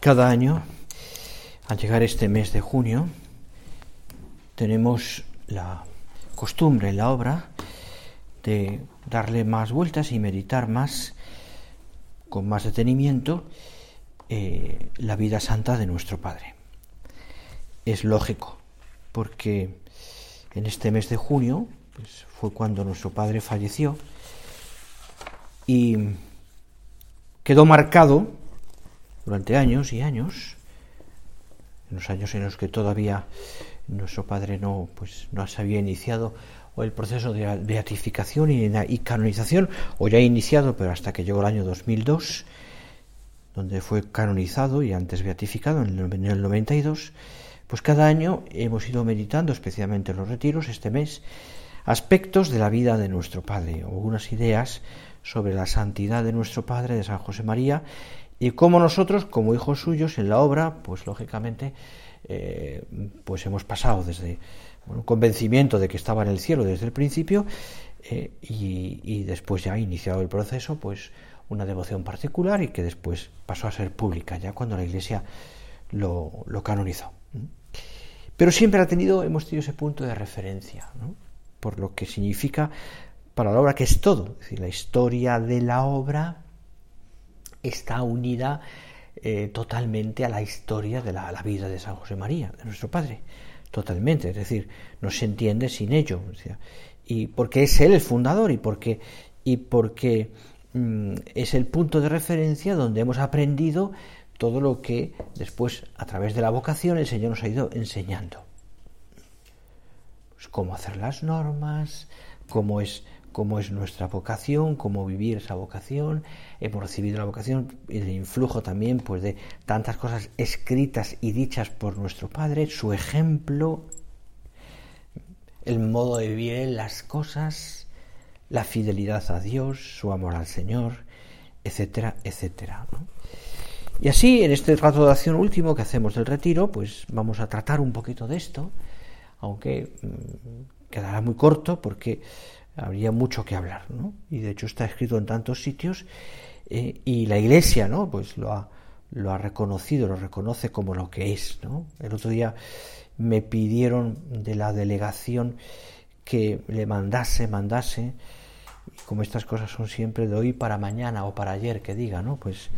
Cada año, al llegar este mes de junio, tenemos la costumbre la obra de darle más vueltas y meditar más, con más detenimiento, eh, la vida santa de nuestro Padre. Es lógico, porque en este mes de junio pues, fue cuando nuestro Padre falleció y quedó marcado durante años y años, en los años en los que todavía nuestro padre no, pues, no se había iniciado o el proceso de beatificación y, canonización, o ya iniciado, pero hasta que llegó el año 2002, donde fue canonizado y antes beatificado en el, en el 92, pues cada año hemos ido meditando, especialmente en los retiros, este mes, aspectos de la vida de nuestro Padre, algunas ideas sobre la santidad de nuestro Padre, de San José María, y como nosotros, como hijos suyos en la obra, pues lógicamente, eh, pues hemos pasado desde un convencimiento de que estaba en el cielo desde el principio eh, y, después ya iniciado el proceso, pues una devoción particular y que después pasó a ser pública, ya cuando la Iglesia lo, canonizó. Pero siempre ha tenido, hemos tenido ese punto de referencia, por lo que significa para la obra que es todo, es decir, la historia de la obra está unida eh, totalmente a la historia de la, vida de San José María, de nuestro Padre. Totalmente, es decir, no se entiende sin ello. y porque es él el fundador y porque, y porque mm, es el punto de referencia donde hemos aprendido todo lo que después, a través de la vocación, el Señor nos ha ido enseñando. Pues cómo hacer las normas, cómo es cómo es nuestra vocación, cómo vivir esa vocación. Hemos recibido la vocación el influjo también pues, de tantas cosas escritas y dichas por nuestro Padre, su ejemplo, el modo de vivir las cosas, la fidelidad a Dios, su amor al Señor, etcétera, etcétera. Y así, en este rato de acción último que hacemos del retiro, pues vamos a tratar un poquito de esto, aunque mm, quedará muy corto porque habría mucho que hablar, ¿no? Y de hecho está escrito en tantos sitios eh, y la Iglesia, ¿no? Pues lo ha, lo ha reconocido, lo reconoce como lo que es, ¿no? El otro día me pidieron de la delegación que le mandase, mandase, y como estas cosas son siempre de hoy para mañana o para ayer que diga, ¿no? Pues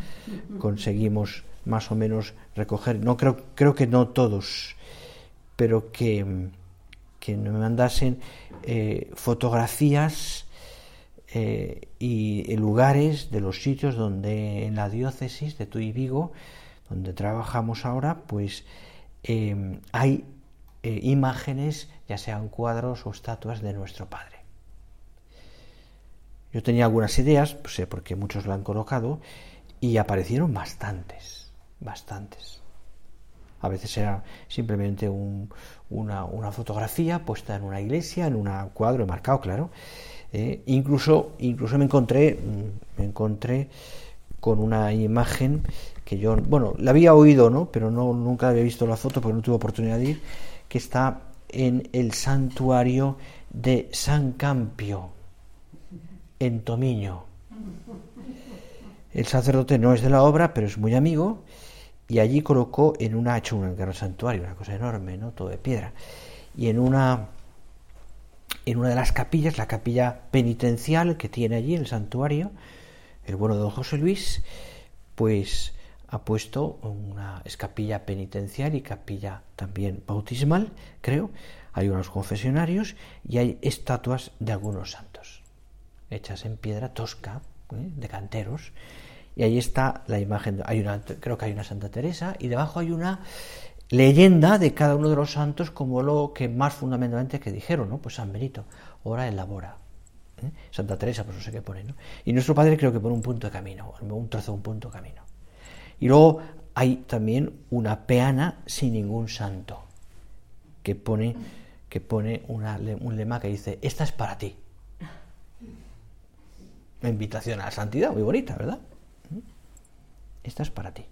conseguimos más o menos recoger, no creo, creo que no todos, pero que que me mandasen eh, fotografías eh, y lugares de los sitios donde en la diócesis de Tuy Vigo, donde trabajamos ahora, pues eh, hay eh, imágenes, ya sean cuadros o estatuas de nuestro Padre. Yo tenía algunas ideas, pues sé porque muchos lo han colocado, y aparecieron bastantes, bastantes. A veces era simplemente una, fotografía puesta en una iglesia, en un cuadro marcado, claro. Eh, incluso, incluso me encontré, mm, me encontré con una imagen que yo, bueno, la había oído, ¿no? Pero no, nunca había visto la foto porque no tuve oportunidad de ir, que está en el santuario de San Campio, en Tomiño. El sacerdote no es de la obra, pero es muy amigo, y allí colocó en una, hecho un gran santuario, una cosa enorme, ¿no? Todo de piedra. Y en una, en una de las capillas, la capilla penitencial que tiene allí el santuario, el bueno de don José Luis, pues ha puesto una escapilla penitencial y capilla también bautismal, creo. Hay unos confesionarios y hay estatuas de algunos santos, hechas en piedra tosca, ¿eh? de canteros. Y ahí está la imagen, hay una, creo que hay una Santa Teresa, y debajo hay una leyenda de cada uno de los santos como lo que más fundamentalmente que dijeron, ¿no? Pues San Benito, ora elabora. ¿eh? Santa Teresa, pues no sé qué pone, ¿no? Y nuestro Padre creo que pone un punto de camino, un trozo, un punto de camino. Y luego hay también una peana sin ningún santo, que pone, que pone un lema que dice, esta es para ti. La invitación a la santidad, muy bonita, ¿verdad? Esta es para ti.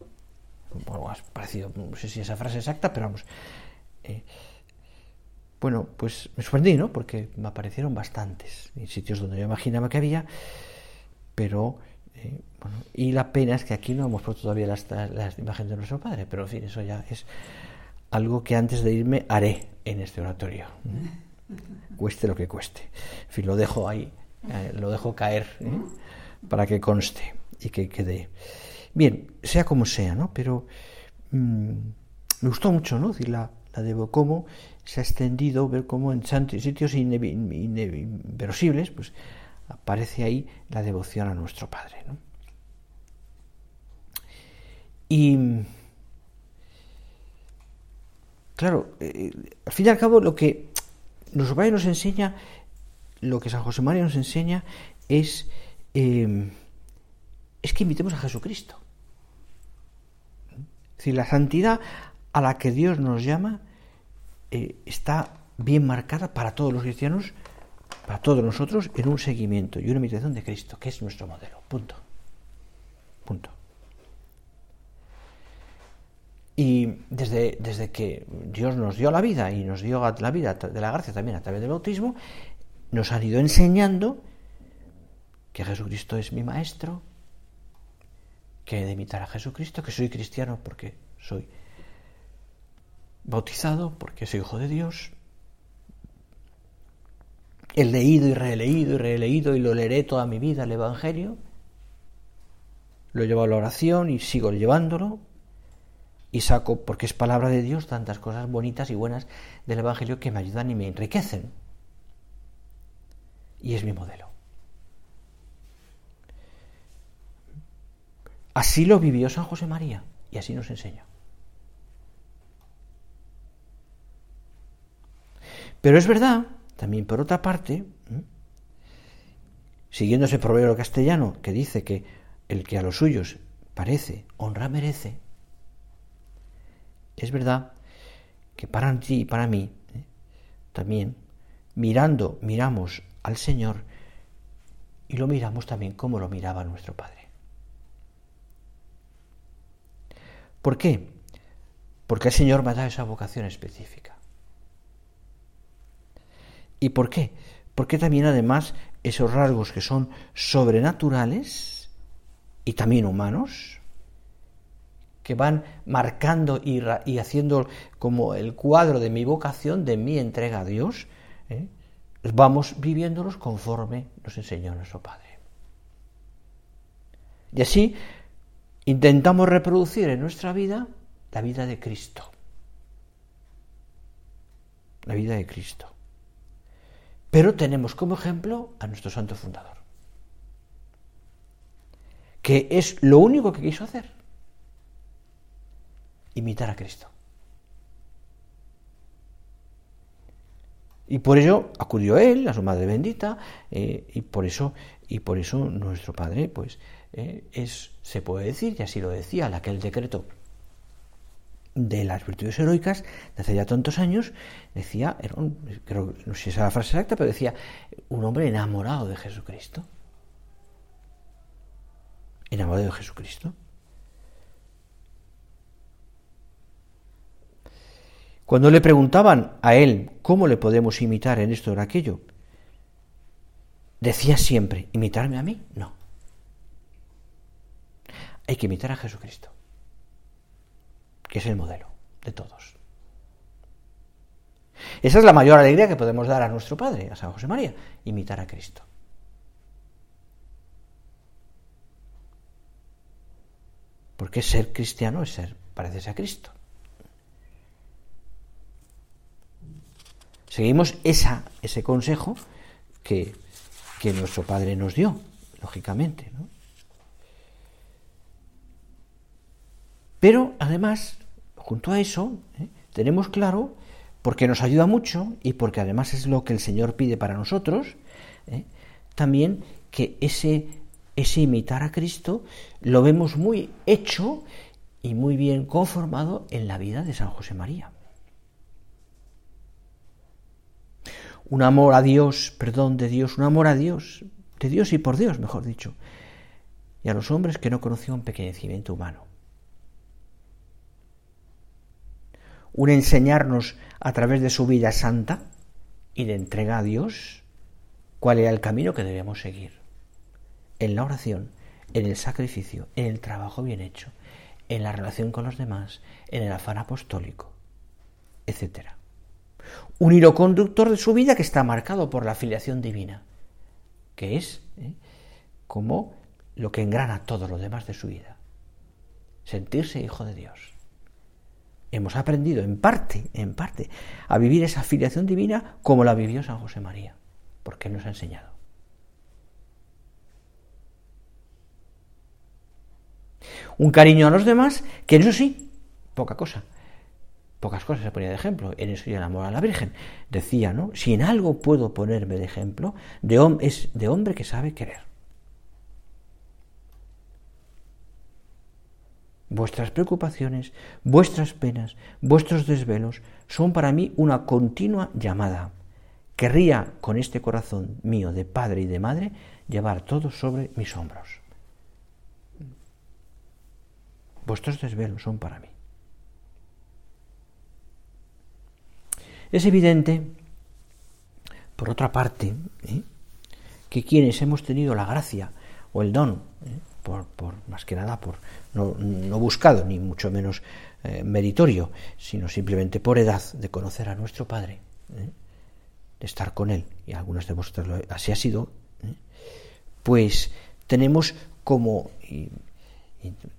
Bueno, has parecido, no sé si esa frase exacta, pero vamos. Eh, bueno, pues me sorprendí, ¿no? Porque me aparecieron bastantes en sitios donde yo imaginaba que había, pero eh, y la pena es que aquí no hemos puesto todavía las, imágenes de nuestro Padre, pero en fin, eso ya es algo que antes de irme haré en este oratorio. Cueste lo que cueste. En fin, lo dejo ahí, eh, lo dejo caer para que conste y que quede. Bien, sea como sea, ¿no? Pero mm, me gustó mucho, ¿no? Decir, la, la de se ha extendido, ver cómo en sitios inverosibles, pues aparece ahí la devoción a nuestro Padre. Y claro, eh, al fin y al cabo lo que nuestro Padre nos enseña, lo que San José María nos enseña es, em, es que invitemos a Jesucristo. Es decir, la santidad a la que Dios nos llama eh, está bien marcada para todos los cristianos para todos nosotros en un seguimiento y una imitación de Cristo, que es nuestro modelo. Punto. Punto. Y desde, desde que Dios nos dio la vida y nos dio la vida de la gracia también a través del bautismo, nos han ido enseñando que Jesucristo es mi maestro, que he de imitar a Jesucristo, que soy cristiano porque soy bautizado, porque soy hijo de Dios, he leído y releído y releído y lo leeré toda mi vida el Evangelio. Lo he llevado a la oración y sigo llevándolo. Y saco, porque es palabra de Dios, tantas cosas bonitas y buenas del Evangelio que me ayudan y me enriquecen. Y es mi modelo. Así lo vivió San José María y así nos enseña. Pero es verdad también, por otra parte, siguiendo ese proverbio castellano que dice que el que a los suyos parece, honra merece, es verdad que para ti y para mí ¿eh? también, mirando, miramos al Señor y lo miramos también como lo miraba nuestro Padre. ¿Por qué? Porque el Señor me dado esa vocación específica. ¿Y por qué? Porque también además esos rasgos que son sobrenaturales y también humanos, que van marcando y, haciendo como el cuadro de mi vocación, de mi entrega a Dios, ¿eh? vamos viviéndolos conforme nos enseñó nuestro Padre. Y así intentamos reproducir en nuestra vida la vida de Cristo. La vida de Cristo. Pero tenemos como ejemplo a nuestro santo fundador, que es lo único que quiso hacer. imitar a Cristo. Y por ello acudió él, a su madre bendita, eh, y por eso, y por eso nuestro padre, pues, eh, es, se puede decir, y así lo decía, aquel decreto de las virtudes heroicas de hace ya tantos años, decía, creo, no sé si es la frase exacta, pero decía, un hombre enamorado de Jesucristo. Enamorado de Jesucristo. Cuando le preguntaban a él cómo le podemos imitar en esto o en aquello, decía siempre, ¿imitarme a mí? No. Hay que imitar a Jesucristo, que es el modelo de todos. Esa es la mayor alegría que podemos dar a nuestro Padre, a San José María, imitar a Cristo. Porque ser cristiano es ser, parecerse a Cristo. Seguimos esa, ese consejo que, nuestro Padre nos dio, lógicamente. Pero además, junto a eso, ¿eh? tenemos claro, porque nos ayuda mucho y porque además es lo que el Señor pide para nosotros, ¿eh? también que ese, ese imitar a Cristo lo vemos muy hecho y muy bien conformado en la vida de San José María. un amor a Dios, perdón de Dios, un amor a Dios, de Dios y por Dios, mejor dicho, y a los hombres que no conocían pequeñecimiento humano. Un enseñarnos a través de su vida santa y de entrega a Dios cuál era el camino que debemos seguir. En la oración, en el sacrificio, en el trabajo bien hecho, en la relación con los demás, en el afán apostólico, etcétera un hilo conductor de su vida que está marcado por la filiación divina, que es ¿eh? como lo que engrana todo lo demás de su vida. Sentirse hijo de Dios. Hemos aprendido en parte, en parte, a vivir esa filiación divina como la vivió San José María, porque nos ha enseñado. Un cariño a los demás, que eso sí, poca cosa, pocas cosas se ponía de ejemplo, en eso y el amor a la Virgen. Decía, ¿no? Si en algo puedo ponerme de ejemplo, de es de hombre que sabe querer. Vuestras preocupaciones, vuestras penas, vuestros desvelos son para mí una continua llamada. Querría con este corazón mío de padre y de madre llevar todo sobre mis hombros. Vuestros desvelos son para mí. Es evidente, por otra parte, ¿eh? que quienes hemos tenido la gracia o el don, ¿eh? Por, más que nada por no, buscado ni mucho menos eh, meritorio, sino simplemente por edad de conocer a nuestro Padre, de estar con Él, y algunos de vosotros así ha sido, pues tenemos como, y,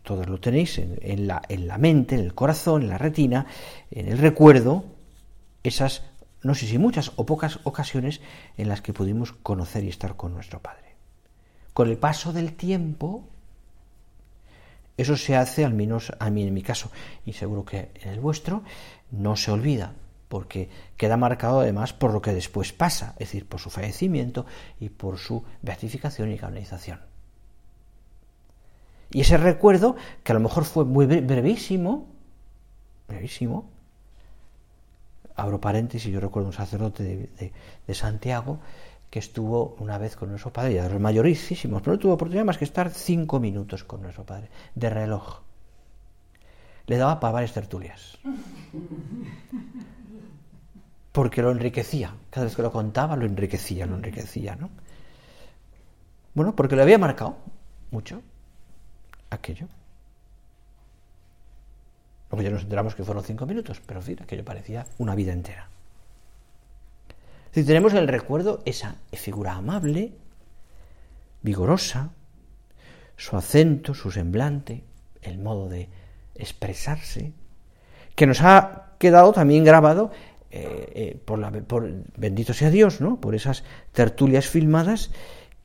todos lo tenéis en, la, en la mente, en el corazón, en la retina, en el recuerdo, esas, no sé si muchas o pocas ocasiones en las que pudimos conocer y estar con nuestro Padre. Con el paso del tiempo, eso se hace, al menos a mí en mi caso, y seguro que en el vuestro, no se olvida, porque queda marcado además por lo que después pasa, es decir, por su fallecimiento y por su beatificación y canonización. Y ese recuerdo, que a lo mejor fue muy brevísimo, brevísimo, abro paréntesis, yo recuerdo un sacerdote de, Santiago que estuvo una vez con nuestro padre, ya de los mayorísimos, pero no tuvo oportunidad más que estar cinco minutos con nuestro padre, de reloj. Le daba para varias tertulias. Porque lo enriquecía. Cada vez que lo contaba, lo enriquecía, lo enriquecía, ¿no? Bueno, porque le había marcado mucho aquello. Luego ya nos enteramos que fueron cinco minutos, pero en fin, aquello parecía una vida entera. Si tenemos el recuerdo esa figura amable, vigorosa, su acento, su semblante, el modo de expresarse, que nos ha quedado también grabado eh, eh, por, la, bendito sea Dios, ¿no? Por esas tertulias filmadas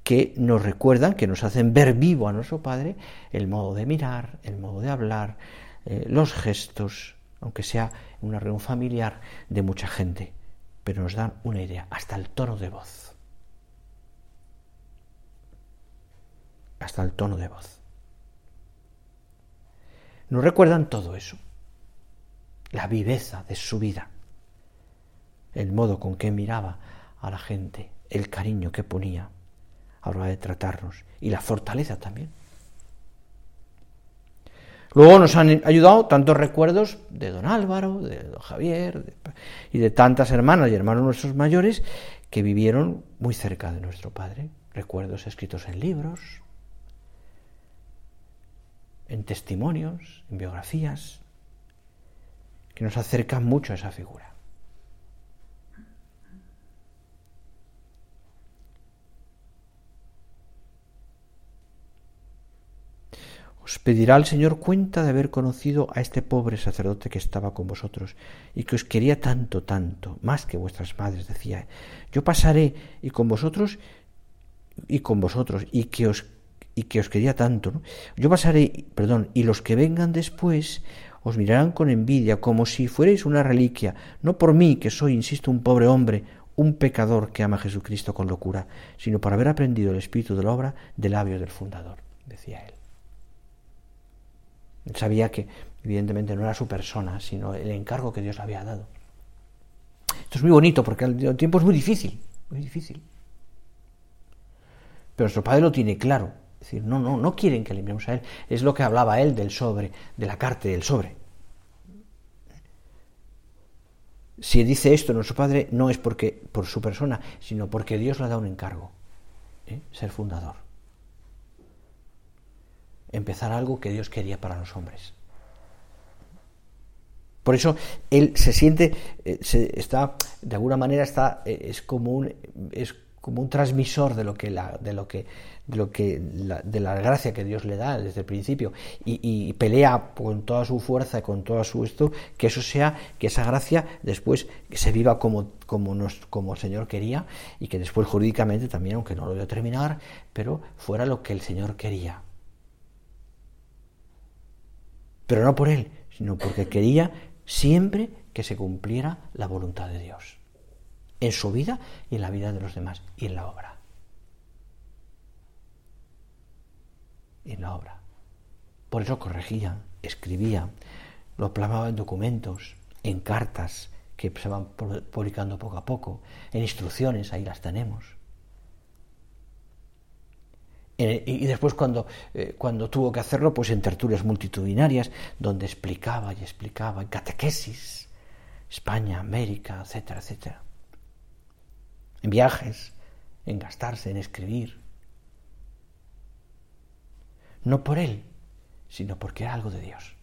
que nos recuerdan, que nos hacen ver vivo a nuestro Padre el modo de mirar, el modo de hablar, eh, los gestos, aunque sea una reunión familiar de mucha gente, pero nos dan una idea, hasta el tono de voz. Hasta el tono de voz. Nos recuerdan todo eso, la viveza de su vida, el modo con que miraba a la gente, el cariño que ponía a la hora de tratarnos y la fortaleza también. Luego nos han ayudado tantos recuerdos de don Álvaro, de don Javier y de tantas hermanas y hermanos nuestros mayores que vivieron muy cerca de nuestro Padre. Recuerdos escritos en libros, en testimonios, en biografías, que nos acercan mucho a esa figura. Os pedirá el Señor cuenta de haber conocido a este pobre sacerdote que estaba con vosotros y que os quería tanto, tanto, más que vuestras madres, decía. Yo pasaré y con vosotros y con vosotros y que os y que os quería tanto. Yo pasaré, perdón, y los que vengan después os mirarán con envidia, como si fuerais una reliquia, no por mí, que soy, insisto, un pobre hombre, un pecador que ama a Jesucristo con locura, sino por haber aprendido el espíritu de la obra del labio del fundador, decía. Él sabía que, evidentemente, no era su persona, sino el encargo que Dios le había dado. Esto es muy bonito porque al tiempo es muy difícil, muy difícil. Pero nuestro Padre lo tiene claro es decir, no, no, no quieren que limpiemos a él. Es lo que hablaba él del sobre, de la carta del sobre. Si dice esto nuestro padre, no es porque por su persona, sino porque Dios le ha dado un encargo, ¿eh? ser fundador. Empezar algo que Dios quería para los hombres. Por eso él se siente, eh, se, está, de alguna manera está, eh, es como un, es como un transmisor de lo que la, de lo que de lo que la, de la gracia que Dios le da desde el principio y, pelea con toda su fuerza con todo su esto que eso sea que esa gracia después se viva como como nos, como el Señor quería y que después jurídicamente también aunque no lo voy a terminar pero fuera lo que el Señor quería pero no por él sino porque quería siempre que se cumpliera la voluntad de Dios en su vida y en la vida de los demás y en la obra. Y en la obra. Por eso corregía, escribía, lo plasmaba en documentos, en cartas que se van publicando poco a poco, en instrucciones, ahí las tenemos. Y después cuando, eh, cuando tuvo que hacerlo, pues en tertulias multitudinarias, donde explicaba y explicaba, en catequesis, España, América, etcétera, etcétera en viajes, en gastarse, en escribir. No por él, sino porque era algo de Dios.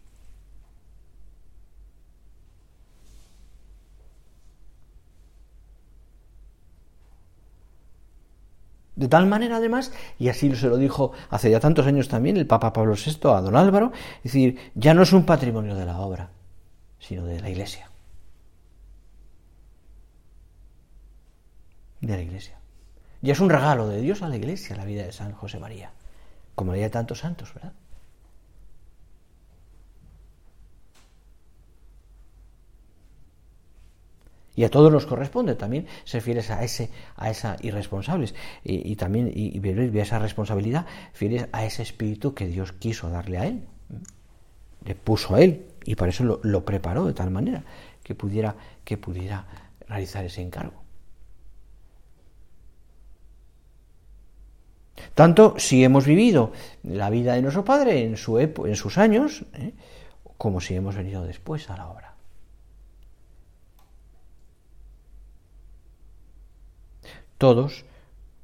De tal manera, además, y así se lo dijo hace ya tantos años también el Papa Pablo VI a don Álvaro, es decir, ya no es un patrimonio de la obra, sino de la Iglesia. de la Iglesia. Y es un regalo de Dios a la Iglesia la vida de San José María, como la de tantos santos, ¿verdad? Y a todos nos corresponde también ser fieles a ese, a esa irresponsables y, también y, vivir esa responsabilidad, fieles a ese espíritu que Dios quiso darle a él, le puso a él y para eso lo, lo preparó de tal manera que pudiera, que pudiera realizar ese encargo. Tanto si hemos vivido la vida de nuestro Padre en, su en sus años, ¿eh? como si hemos venido después a la obra. Todos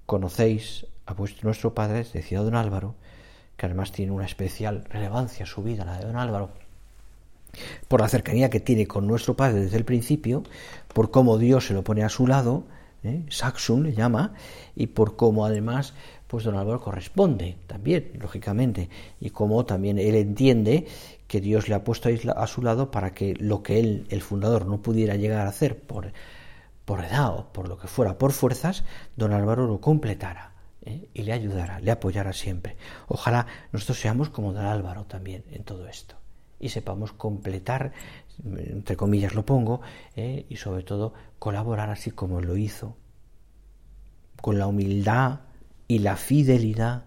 conocéis a nuestro Padre, decía don Álvaro, que además tiene una especial relevancia su vida, la de don Álvaro, por la cercanía que tiene con nuestro Padre desde el principio, por cómo Dios se lo pone a su lado, ¿eh? Saxum le llama, y por cómo además pues don Álvaro corresponde también, lógicamente, y como también él entiende que Dios le ha puesto a su lado para que lo que él, el fundador, no pudiera llegar a hacer por, por edad o por lo que fuera, por fuerzas, don Álvaro lo completara ¿eh? y le ayudara, le apoyara siempre. Ojalá nosotros seamos como don Álvaro también en todo esto y sepamos completar, entre comillas lo pongo, eh, y sobre todo colaborar así como lo hizo, con la humildad y la fidelidad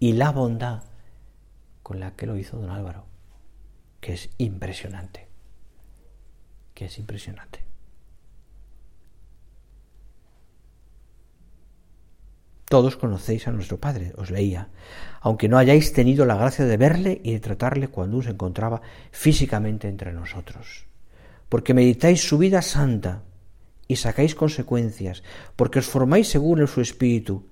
y la bondad con la que lo hizo don Álvaro, que es impresionante, que es impresionante. Todos conocéis a nuestro Padre, os leía, aunque no hayáis tenido la gracia de verle y de tratarle cuando se encontraba físicamente entre nosotros. Porque meditáis su vida santa y sacáis consecuencias, porque os formáis según su espíritu,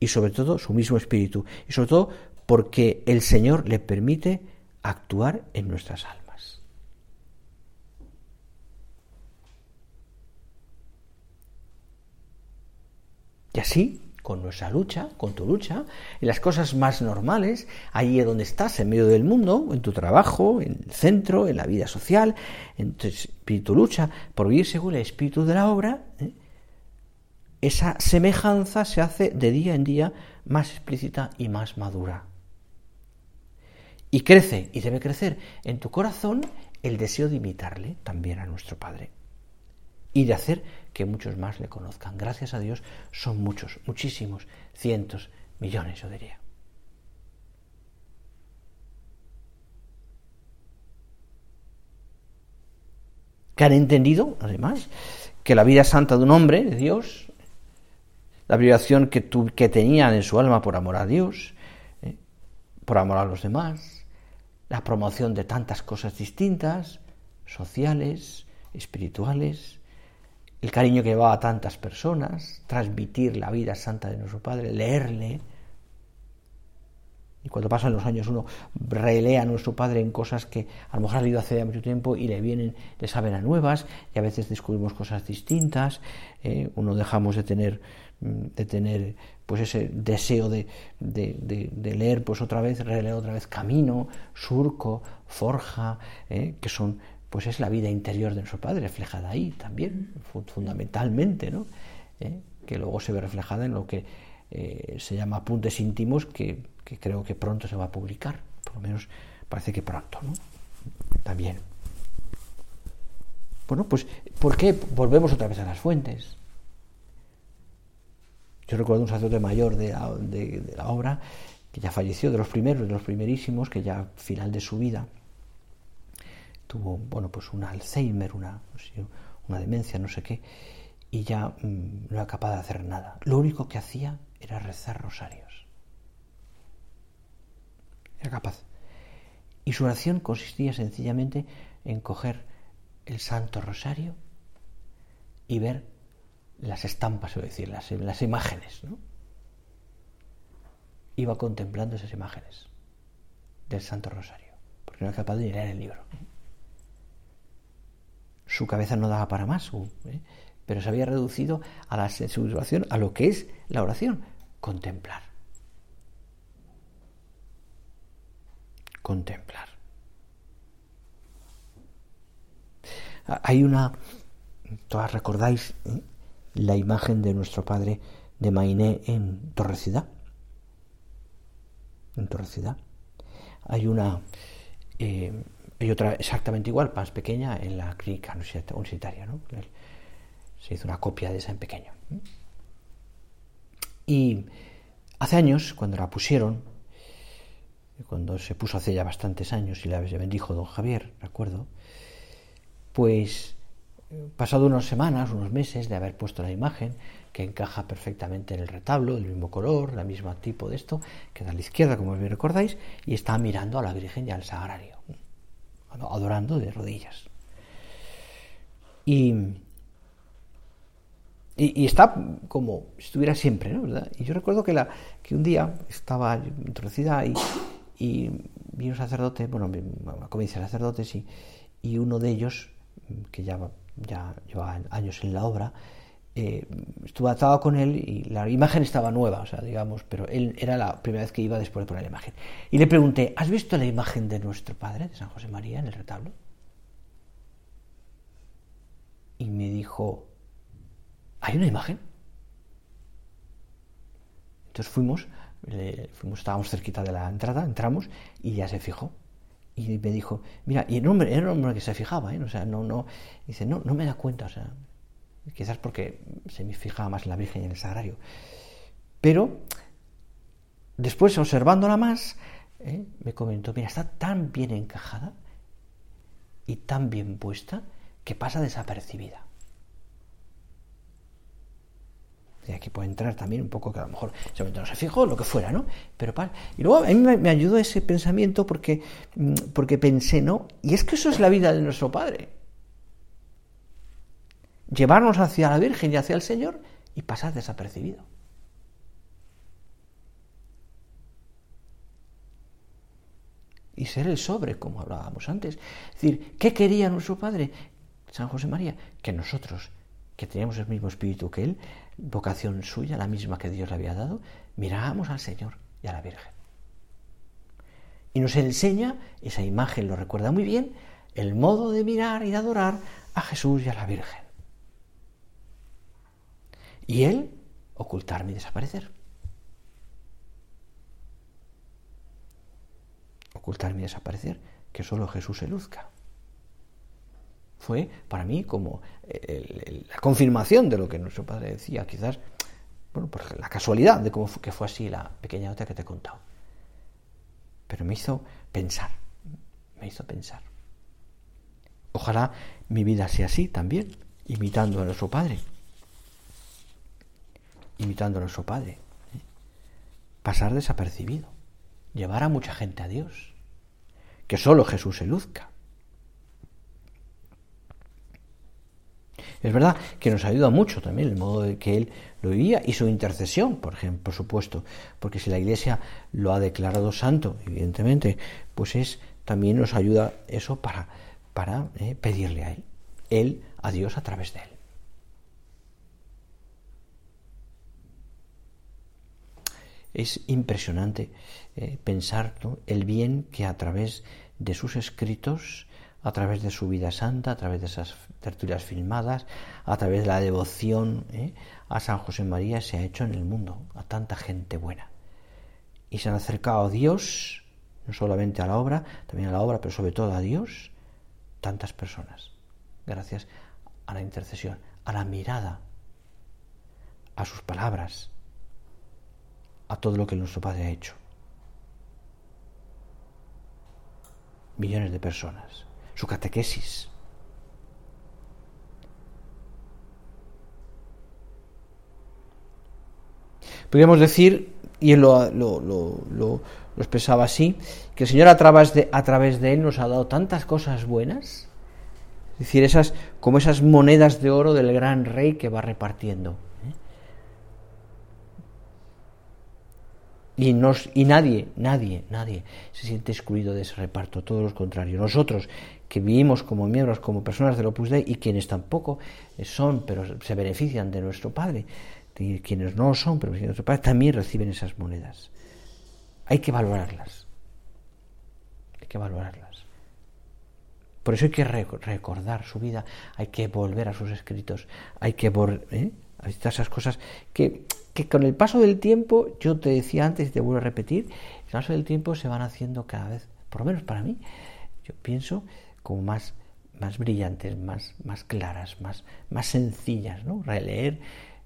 y sobre todo su mismo espíritu, y sobre todo porque el Señor le permite actuar en nuestras almas. Y así, con nuestra lucha, con tu lucha, en las cosas más normales, allí donde estás, en medio del mundo, en tu trabajo, en el centro, en la vida social, en tu espíritu lucha por vivir según el espíritu de la obra, ¿eh? esa semejanza se hace de día en día más explícita y más madura. Y crece, y debe crecer en tu corazón el deseo de imitarle también a nuestro Padre y de hacer que muchos más le conozcan. Gracias a Dios son muchos, muchísimos, cientos, millones, yo diría. Que han entendido, además, que la vida santa de un hombre, de Dios, la vibración que, que tenían en su alma por amor a Dios, eh, por amor a los demás, la promoción de tantas cosas distintas, sociales, espirituales, el cariño que llevaba a tantas personas, transmitir la vida santa de nuestro Padre, leerle. Y cuando pasan los años uno relee a nuestro Padre en cosas que a lo mejor ha leído hace mucho tiempo y le vienen, le saben a nuevas y a veces descubrimos cosas distintas. ¿eh? uno dejamos de tener, mm, de tener pues ese deseo de, de, leer pues otra vez, releer otra vez Camino, Surco, Forja, ¿eh? que son pues es la vida interior de nuestro Padre, reflejada ahí también, fundamentalmente, ¿no? ¿Eh? que luego se ve reflejada en lo que eh, se llama apuntes íntimos, que, creo que pronto se va a publicar, por lo menos parece que pronto, ¿no? También. Bueno, pues, ¿por qué volvemos otra vez a las fuentes? Yo recuerdo un sacerdote mayor de la, de la obra que ya falleció, de los primeros, de los primerísimos, que ya final de su vida, tuvo, bueno, pues un Alzheimer, una, una demencia, no sé qué, y ya mm, no era capaz de hacer nada. Lo único que hacía era rezar rosarios. Era capaz. Y su oración consistía sencillamente en coger el Santo Rosario y ver las estampas, es decir, las, las imágenes. ¿no? Iba contemplando esas imágenes del Santo Rosario, porque no era capaz de leer el libro su cabeza no daba para más, ¿eh? pero se había reducido a la oración, a lo que es la oración, contemplar. Contemplar. Ah, hay una, todas recordáis ¿eh? la imagen de nuestro padre de Mainé en Torrecidad. En Torrecidad. Hay una eh, hay otra exactamente igual, más pequeña, en la clínica universitaria. ¿no? Se hizo una copia de esa en pequeño. Y hace años, cuando la pusieron, cuando se puso hace ya bastantes años y la bendijo don Javier, recuerdo, pues pasado unas semanas, unos meses de haber puesto la imagen, que encaja perfectamente en el retablo, del mismo color, el mismo tipo de esto, queda a la izquierda, como bien recordáis, y está mirando a la Virgen y al Sagrario adorando de rodillas. Y, y, está como si estuviera siempre, ¿no? ¿verdad? Y yo recuerdo que, la, que un día estaba introducida y, y vi un sacerdote, bueno, comienza sacerdotes y, y uno de ellos, que ya, ya llevaba años en la obra, eh, estuve atado con él y la imagen estaba nueva, o sea, digamos, pero él era la primera vez que iba después de poner la imagen. Y le pregunté, ¿has visto la imagen de nuestro Padre, de San José María, en el retablo? Y me dijo, ¿hay una imagen? Entonces fuimos, fuimos, estábamos cerquita de la entrada, entramos y ya se fijó Y me dijo, mira, y el hombre, era un hombre que se fijaba, ¿eh? o sea, no, no, dice, no, no me da cuenta, o sea, quizás porque se me fijaba más en la Virgen y en el Sagrario. Pero después, observándola más, ¿eh? me comentó, mira, está tan bien encajada y tan bien puesta que pasa desapercibida. Y aquí puede entrar también un poco que a lo mejor momento no se fijó, lo que fuera, ¿no? Pero para, y luego a mí me, ayudó ese pensamiento porque, mm, porque pensé, ¿no? Y es que eso es la vida de nuestro Padre. Llevarnos hacia la Virgen y hacia el Señor y pasar desapercibido. Y ser el sobre, como hablábamos antes. Es decir, ¿qué quería nuestro Padre, San José María? Que nosotros, que teníamos el mismo espíritu que Él, vocación suya, la misma que Dios le había dado, mirábamos al Señor y a la Virgen. Y nos enseña, esa imagen lo recuerda muy bien, el modo de mirar y de adorar a Jesús y a la Virgen. Y Él ocultarme y desaparecer. Ocultarme y desaparecer, que solo Jesús se luzca fue para mí como la confirmación de lo que nuestro padre decía, quizás, bueno, por la casualidad de cómo que fue así la pequeña nota que te he contado. Pero me hizo pensar, me hizo pensar. Ojalá mi vida sea así también, imitando a nuestro Padre. Imitando a nuestro Padre. ¿eh? Pasar desapercibido. Llevar a mucha gente a Dios. Que solo Jesús se luzca. Es verdad que nos ayuda mucho también el modo de que él lo vivía y su intercesión, por ejemplo, por supuesto, porque si la Iglesia lo ha declarado santo, evidentemente, pues es también nos ayuda eso para, para eh, pedirle a él, él a Dios a través de él. Es impresionante eh, pensar el bien que a través de sus escritos a través de su vida santa, a través de esas tertulias filmadas, a través de la devoción ¿eh? a San José María se ha hecho en el mundo, a tanta gente buena. Y se han acercado a Dios, no solamente a la obra, también a la obra, pero sobre todo a Dios, tantas personas, gracias a la intercesión, a la mirada, a sus palabras, a todo lo que nuestro Padre ha hecho. Millones de personas su catequesis. Podríamos decir, y él lo, lo, expresaba así, que el Señor a través, de, a través de él nos ha dado tantas cosas buenas, es decir, esas, como esas monedas de oro del gran rey que va repartiendo. Y, nos, y nadie, nadie, nadie se siente excluido de ese reparto, todo lo contrario. Nosotros que vivimos como miembros, como personas del Opus Dei y quienes tampoco son, pero se benefician de nuestro Padre, quienes no son, pero de nuestro Padre, también reciben esas monedas. Hay que valorarlas. Hay que valorarlas. Por eso hay que recordar su vida, hay que volver a sus escritos, hay que volver ¿eh? a esas cosas que que con el paso del tiempo, yo te decía antes y te vuelvo a repetir, el paso del tiempo se van haciendo cada vez, por lo menos para mí, yo pienso como más, más brillantes, más, más claras, más, más sencillas, ¿no? Releer,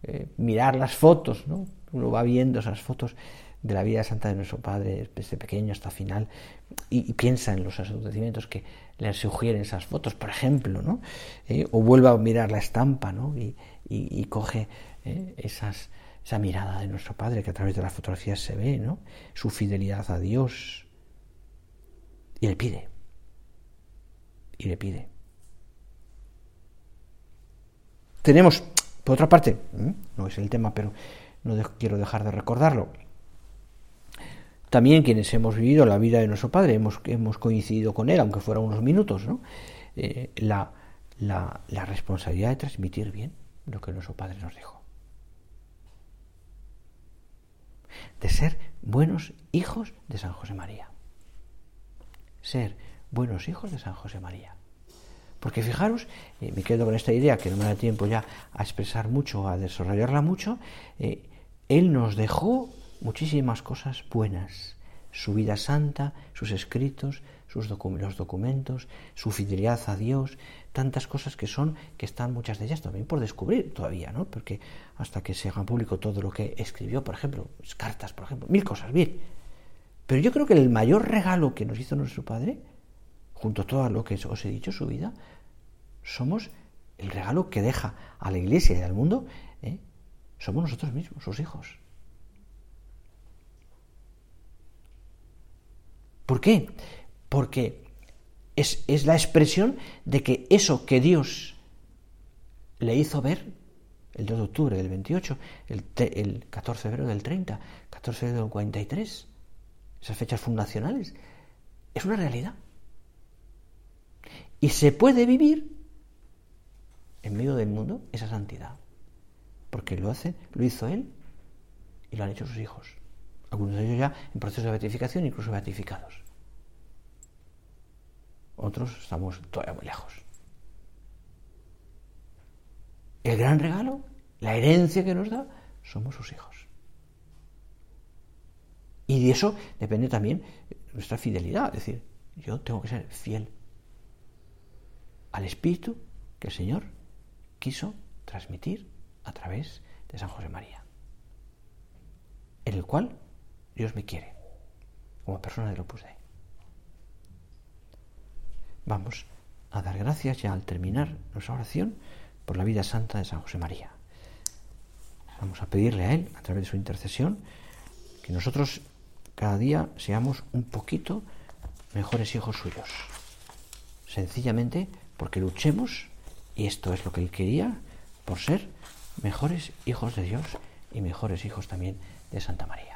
eh, mirar las fotos, ¿no? Uno va viendo esas fotos de la vida santa de nuestro Padre desde pequeño hasta final y, piensa en los acontecimientos que le sugieren esas fotos, por ejemplo, ¿no? Eh, o vuelve a mirar la estampa, ¿no? Y, coge eh, esas esa mirada de nuestro Padre que a través de las fotografías se ve, ¿no? Su fidelidad a Dios. Y le pide. Y le pide. Tenemos, por otra parte, no es el tema, pero no quiero dejar de recordarlo. También quienes hemos vivido la vida de nuestro Padre, hemos, hemos coincidido con Él, aunque fuera unos minutos, ¿no? Eh, la, la, la responsabilidad de transmitir bien lo que nuestro Padre nos dijo. de ser buenos hijos de San José María. Ser buenos hijos de San José María. Porque fijaros, eh, me quedo con esta idea que no me da tiempo ya a expresar mucho, a desarrollarla mucho, eh, Él nos dejó muchísimas cosas buenas, su vida santa, sus escritos, sus los documentos, su fidelidad a Dios, tantas cosas que son, que están muchas de ellas también por descubrir todavía, ¿no? Porque hasta que se haga público todo lo que escribió, por ejemplo, cartas, por ejemplo, mil cosas, bien. Pero yo creo que el mayor regalo que nos hizo nuestro Padre, junto a todo lo que os he dicho, su vida, somos el regalo que deja a la Iglesia y al mundo, ¿eh? somos nosotros mismos, sus hijos. ¿Por qué? Porque es, la expresión de que eso que Dios le hizo ver el 2 de octubre del 28, el, el 14 de febrero del 30, 14 de febrero del 43, esas fechas fundacionales, es una realidad. Y se puede vivir en medio del mundo esa santidad, porque lo hace, lo hizo él y lo han hecho sus hijos algunos de ellos ya en proceso de beatificación, incluso beatificados. Otros estamos todavía muy lejos. El gran regalo, la herencia que nos da, somos sus hijos. Y de eso depende también nuestra fidelidad. Es decir, yo tengo que ser fiel al Espíritu que el Señor quiso transmitir a través de San José María, en el cual Dios me quiere como persona de Opus Dei. Vamos a dar gracias ya al terminar nuestra oración por la vida santa de San José María. Vamos a pedirle a Él, a través de su intercesión, que nosotros cada día seamos un poquito mejores hijos suyos. Sencillamente porque luchemos, y esto es lo que Él quería, por ser mejores hijos de Dios y mejores hijos también de Santa María.